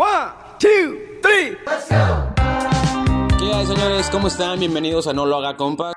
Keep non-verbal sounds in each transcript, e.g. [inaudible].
One, two, three. ¿Qué hay, señores? ¿Cómo están? Bienvenidos a No Lo Haga Compa.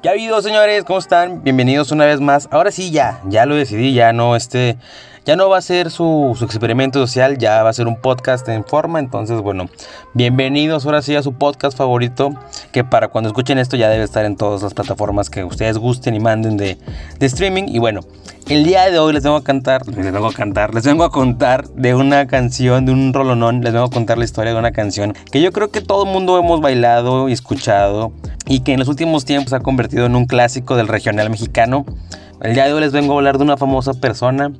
¿Qué ha habido, señores? ¿Cómo están? Bienvenidos una vez más. Ahora sí, ya, ya lo decidí, ya no, este, ya no va a ser su, su, experimento social, ya va a ser un podcast en forma. Entonces, bueno, bienvenidos ahora sí a su podcast favorito, que para cuando escuchen esto ya debe estar en todas las plataformas que ustedes gusten y manden de, de streaming. Y bueno, el día de hoy les vengo a cantar, les vengo a cantar, les vengo a contar de una canción, de un rolonón, les vengo a contar la historia de una canción que yo creo que todo el mundo hemos bailado y escuchado y que en los últimos tiempos ha convertido en un clásico del regional mexicano. El día de hoy les vengo a hablar de una famosa persona,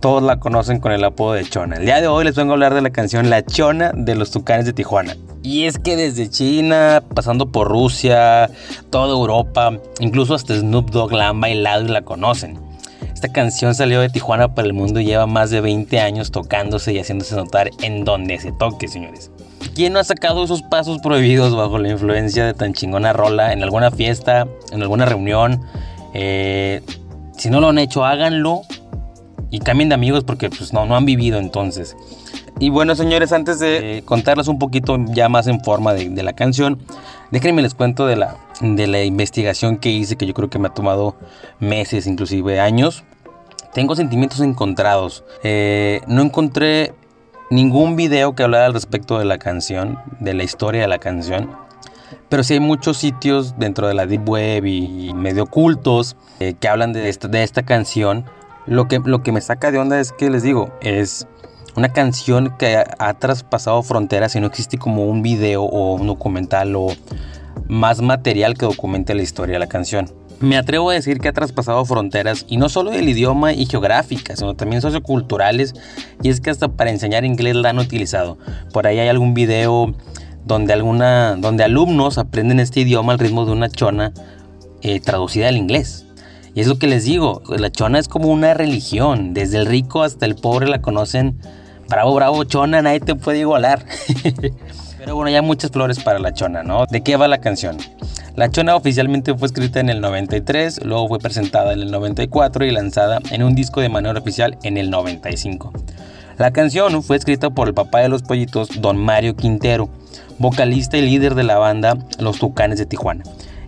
todos la conocen con el apodo de Chona. El día de hoy les vengo a hablar de la canción La Chona de los Tucanes de Tijuana. Y es que desde China, pasando por Rusia, toda Europa, incluso hasta Snoop Dogg la han bailado y la conocen. Esta canción salió de Tijuana para el mundo y lleva más de 20 años tocándose y haciéndose notar en donde se toque, señores. ¿Quién no ha sacado esos pasos prohibidos bajo la influencia de tan chingona rola en alguna fiesta, en alguna reunión? Eh, si no lo han hecho, háganlo y cambien de amigos porque pues no, no han vivido entonces. Y bueno, señores, antes de contarles un poquito ya más en forma de, de la canción, déjenme les cuento de la, de la investigación que hice, que yo creo que me ha tomado meses, inclusive años. Tengo sentimientos encontrados. Eh, no encontré ningún video que hablara al respecto de la canción, de la historia de la canción. Pero sí hay muchos sitios dentro de la Deep Web y, medio ocultos eh, que hablan de esta, de esta canción. Lo que, lo que me saca de onda es que les digo, es una canción que ha, ha traspasado fronteras y no existe como un video o un documental o más material que documente la historia de la canción. Me atrevo a decir que ha traspasado fronteras y no solo del idioma y geográficas, sino también socioculturales y es que hasta para enseñar inglés la han utilizado. Por ahí hay algún video donde, alguna, donde alumnos aprenden este idioma al ritmo de una chona eh, traducida al inglés. Y es lo que les digo, la chona es como una religión, desde el rico hasta el pobre la conocen. Bravo, bravo, chona, nadie te puede igualar. [laughs] Pero bueno, ya muchas flores para la chona, ¿no? ¿De qué va la canción? La chona oficialmente fue escrita en el 93, luego fue presentada en el 94 y lanzada en un disco de manera oficial en el 95. La canción fue escrita por el papá de los pollitos, don Mario Quintero, vocalista y líder de la banda Los Tucanes de Tijuana.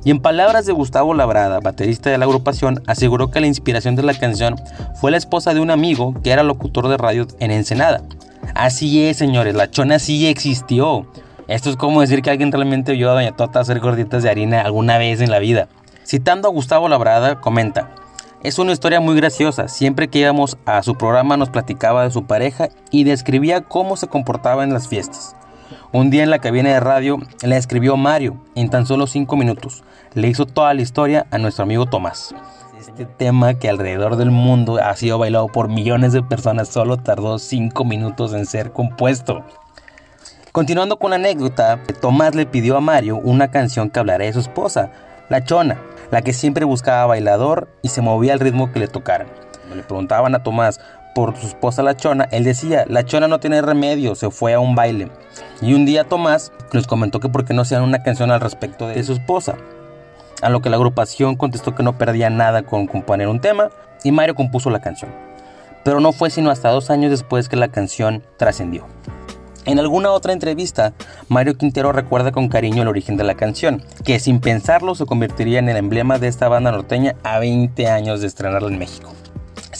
Y en palabras de Gustavo Labrada, baterista de la agrupación, aseguró que la inspiración de la canción fue la esposa de un amigo que era locutor de radio en Ensenada. Así es, señores, la chona sí existió. Esto es como decir que alguien realmente vio a Doña Tota hacer gorditas de harina alguna vez en la vida. Citando a Gustavo Labrada, comenta, es una historia muy graciosa, siempre que íbamos a su programa nos platicaba de su pareja y describía cómo se comportaba en las fiestas. Un día en la cabina de radio la escribió Mario en tan solo 5 minutos. Le hizo toda la historia a nuestro amigo Tomás. Este tema que alrededor del mundo ha sido bailado por millones de personas solo tardó 5 minutos en ser compuesto. Continuando con la anécdota, Tomás le pidió a Mario una canción que hablara de su esposa, la Chona, la que siempre buscaba bailador y se movía al ritmo que le tocaran. Le preguntaban a Tomás por su esposa la Chona, él decía, la Chona no tiene remedio, se fue a un baile. Y un día Tomás les comentó que por qué no hacían una canción al respecto de su esposa. A lo que la agrupación contestó que no perdía nada con componer un tema y Mario compuso la canción. Pero no fue sino hasta dos años después que la canción trascendió. En alguna otra entrevista, Mario Quintero recuerda con cariño el origen de la canción, que sin pensarlo se convertiría en el emblema de esta banda norteña a 20 años de estrenarla en México.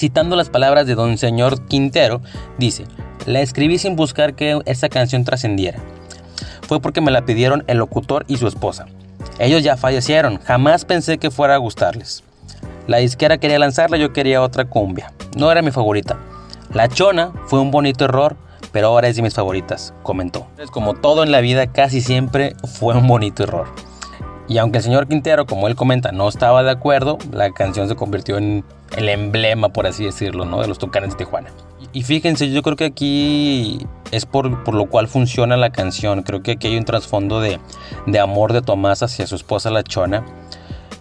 Citando las palabras de don señor Quintero, dice, la escribí sin buscar que esa canción trascendiera. Fue porque me la pidieron el locutor y su esposa. Ellos ya fallecieron, jamás pensé que fuera a gustarles. La disquera quería lanzarla, yo quería otra cumbia. No era mi favorita. La Chona fue un bonito error, pero ahora es de mis favoritas, comentó. Como todo en la vida, casi siempre fue un bonito error. Y aunque el señor Quintero, como él comenta, no estaba de acuerdo, la canción se convirtió en el emblema, por así decirlo, ¿no? de los Tucanes de Tijuana. Y fíjense, yo creo que aquí es por, por, lo cual funciona la canción. Creo que aquí hay un trasfondo de, de, amor de Tomás hacia su esposa La Chona.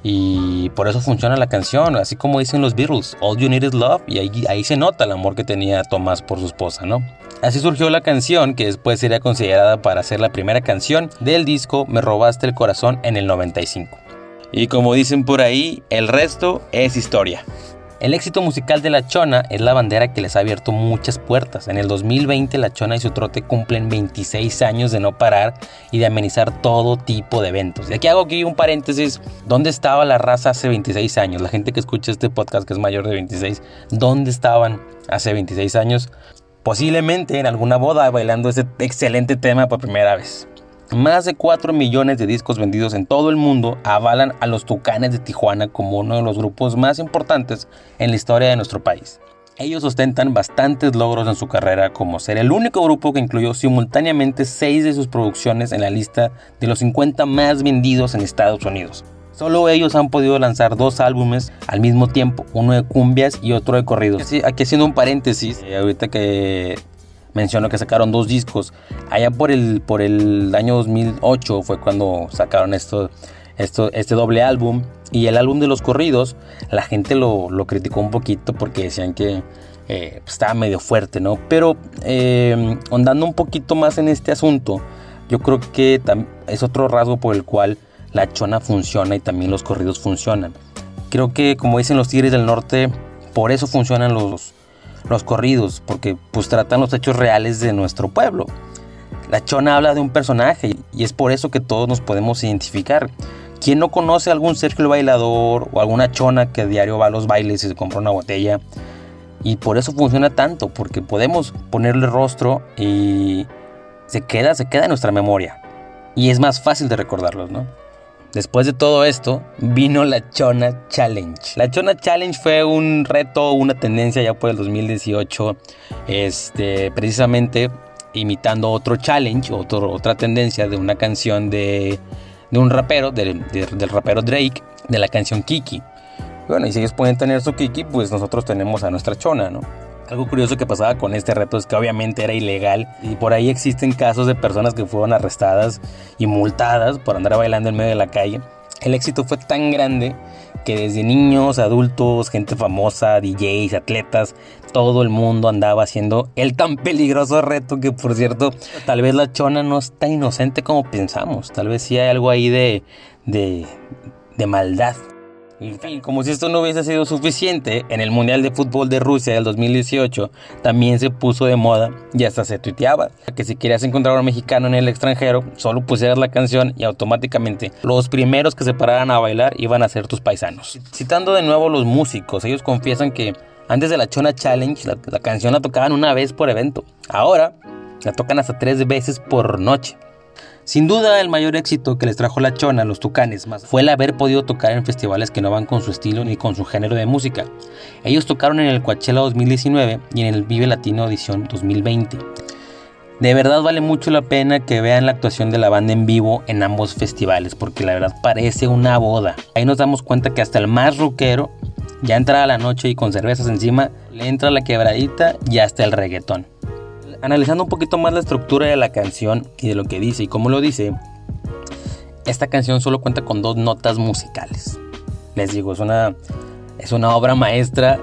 Y por eso funciona la canción, así como dicen los Beatles, All You Need Is Love. Y ahí, ahí se nota el amor que tenía Tomás por su esposa, ¿no? Así surgió la canción, que después sería considerada para ser la primera canción del disco Me Robaste el Corazón en el 95. Y como dicen por ahí, el resto es historia. El éxito musical de La Chona es la bandera que les ha abierto muchas puertas. En el 2020 La Chona y su trote cumplen 26 años de no parar y de amenizar todo tipo de eventos. Y aquí hago aquí un paréntesis. ¿Dónde estaba la raza hace 26 años? La gente que escucha este podcast que es mayor de 26, ¿dónde estaban hace 26 años? Posiblemente en alguna boda bailando ese excelente tema por primera vez. Más de 4 millones de discos vendidos en todo el mundo avalan a los Tucanes de Tijuana como uno de los grupos más importantes en la historia de nuestro país. Ellos ostentan bastantes logros en su carrera como ser el único grupo que incluyó simultáneamente 6 de sus producciones en la lista de los 50 más vendidos en Estados Unidos. Solo ellos han podido lanzar dos álbumes al mismo tiempo, uno de cumbias y otro de corridos. Aquí haciendo un paréntesis, eh, ahorita que menciono que sacaron dos discos. Allá por el, por el año 2008 fue cuando sacaron esto, esto, este doble álbum. Y el álbum de los corridos, la gente lo, lo criticó un poquito porque decían que eh, pues, estaba medio fuerte, ¿no? Pero eh, andando un poquito más en este asunto, yo creo que es otro rasgo por el cual la chona funciona y también los corridos funcionan. Creo que como dicen los Tigres del Norte, por eso funcionan los, los corridos, porque pues tratan los hechos reales de nuestro pueblo. La chona habla de un personaje y es por eso que todos nos podemos identificar. ¿Quién no conoce algún Sergio bailador o alguna chona que diario va a los bailes y se compra una botella? Y por eso funciona tanto, porque podemos ponerle rostro y se queda, se queda en nuestra memoria. Y es más fácil de recordarlos, ¿no? Después de todo esto, vino la Chona Challenge. La Chona Challenge fue un reto, una tendencia ya por el 2018, este, precisamente imitando otro challenge, otra tendencia de una canción de, un rapero, del rapero Drake, de la canción Kiki. Bueno, y si ellos pueden tener su Kiki, pues nosotros tenemos a nuestra Chona, ¿no? Algo curioso que pasaba con este reto es que obviamente era ilegal y por ahí existen casos de personas que fueron arrestadas y multadas por andar bailando en medio de la calle. El éxito fue tan grande que desde niños, adultos, gente famosa, DJs, atletas, todo el mundo andaba haciendo el tan peligroso reto que por cierto, tal vez la chona no es tan inocente como pensamos, tal vez sí hay algo ahí de, de, de maldad. En fin, como si esto no hubiese sido suficiente, en el Mundial de Fútbol de Rusia del 2018 también se puso de moda y hasta se tuiteaba que si querías encontrar a un mexicano en el extranjero, solo pusieras la canción y automáticamente los primeros que se pararan a bailar iban a ser tus paisanos. Citando de nuevo los músicos, ellos confiesan que antes de la Chona Challenge la, la canción la tocaban una vez por evento. Ahora la tocan hasta tres veces por noche. Sin duda, el mayor éxito que les trajo la chona a los tucanes más fue el haber podido tocar en festivales que no van con su estilo ni con su género de música. Ellos tocaron en el Coachella 2019 y en el Vive Latino Edición 2020. De verdad vale mucho la pena que vean la actuación de la banda en vivo en ambos festivales, porque la verdad parece una boda. Ahí nos damos cuenta que hasta el más rockero, ya entra a la noche y con cervezas encima, le entra la quebradita y hasta el reggaetón analizando un poquito más la estructura de la canción y de lo que dice y cómo lo dice, esta canción solo cuenta con dos notas musicales. Les digo, es una, es una obra maestra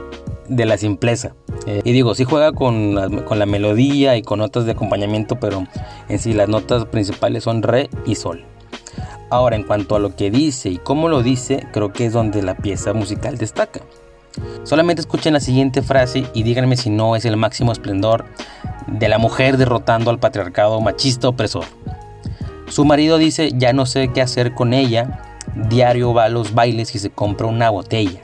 de la simpleza. Eh, y digo, sí juega con la, con la melodía y con notas de acompañamiento, pero en sí las notas principales son re y sol. Ahora, en cuanto a lo que dice y cómo lo dice, creo que es donde la pieza musical destaca. Solamente escuchen la siguiente frase y díganme si no es el máximo esplendor de la mujer derrotando al patriarcado machista opresor. Su marido dice, ya no sé qué hacer con ella, diario va a los bailes y se compra una botella.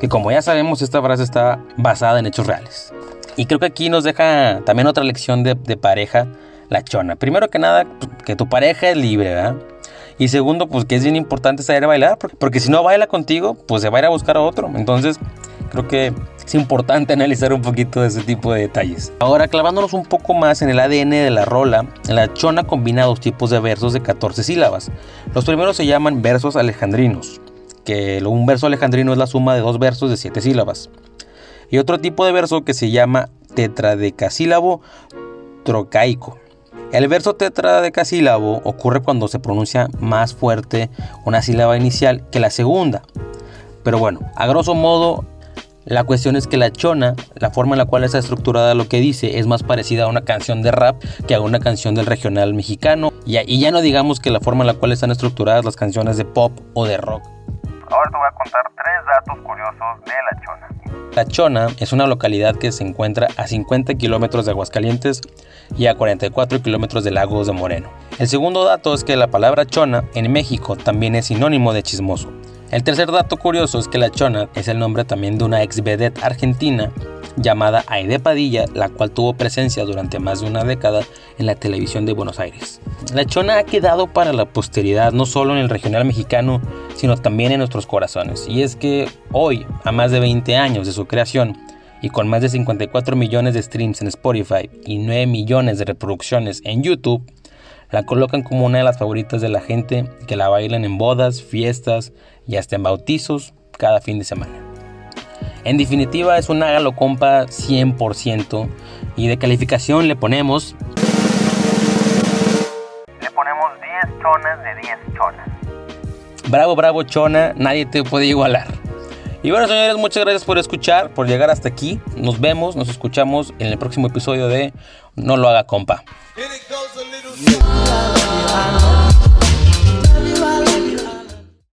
Que como ya sabemos, esta frase está basada en hechos reales. Y creo que aquí nos deja también otra lección de, pareja, la chona. Primero que nada, que tu pareja es libre, ¿verdad? Y segundo, pues que es bien importante saber bailar, porque si no baila contigo, pues se va a ir a buscar a otro. Entonces, creo que es importante analizar un poquito de ese tipo de detalles. Ahora, clavándonos un poco más en el ADN de la rola, la chona combina dos tipos de versos de 14 sílabas. Los primeros se llaman versos alejandrinos, que un verso alejandrino es la suma de dos versos de 7 sílabas. Y otro tipo de verso que se llama tetradecasílabo trocaico. El verso tetradecasílabo ocurre cuando se pronuncia más fuerte una sílaba inicial que la segunda. Pero bueno, a grosso modo, la cuestión es que la chona, la forma en la cual está estructurada lo que dice, es más parecida a una canción de rap que a una canción del regional mexicano. Y, ya no digamos que la forma en la cual están estructuradas las canciones de pop o de rock. Ahora te voy a contar tres datos curiosos de La Chona. La Chona es una localidad que se encuentra a 50 kilómetros de Aguascalientes y a 44 kilómetros de Lagos de Moreno. El segundo dato es que la palabra chona en México también es sinónimo de chismoso. El tercer dato curioso es que la chona es el nombre también de una ex vedette argentina llamada Aide Padilla, la cual tuvo presencia durante más de una década en la televisión de Buenos Aires. La chona ha quedado para la posteridad no solo en el regional mexicano, sino también en nuestros corazones. Y es que hoy, a más de 20 años de su creación, y con más de 54 millones de streams en Spotify y 9 millones de reproducciones en YouTube, la colocan como una de las favoritas de la gente que la bailan en bodas, fiestas y hasta en bautizos cada fin de semana. En definitiva es un hágalo compa 100% y de calificación le ponemos... Le ponemos 10 chonas de 10 chonas. Bravo, bravo chona, nadie te puede igualar. Y bueno señores, muchas gracias por escuchar, por llegar hasta aquí. Nos vemos, nos escuchamos en el próximo episodio de No lo haga compa.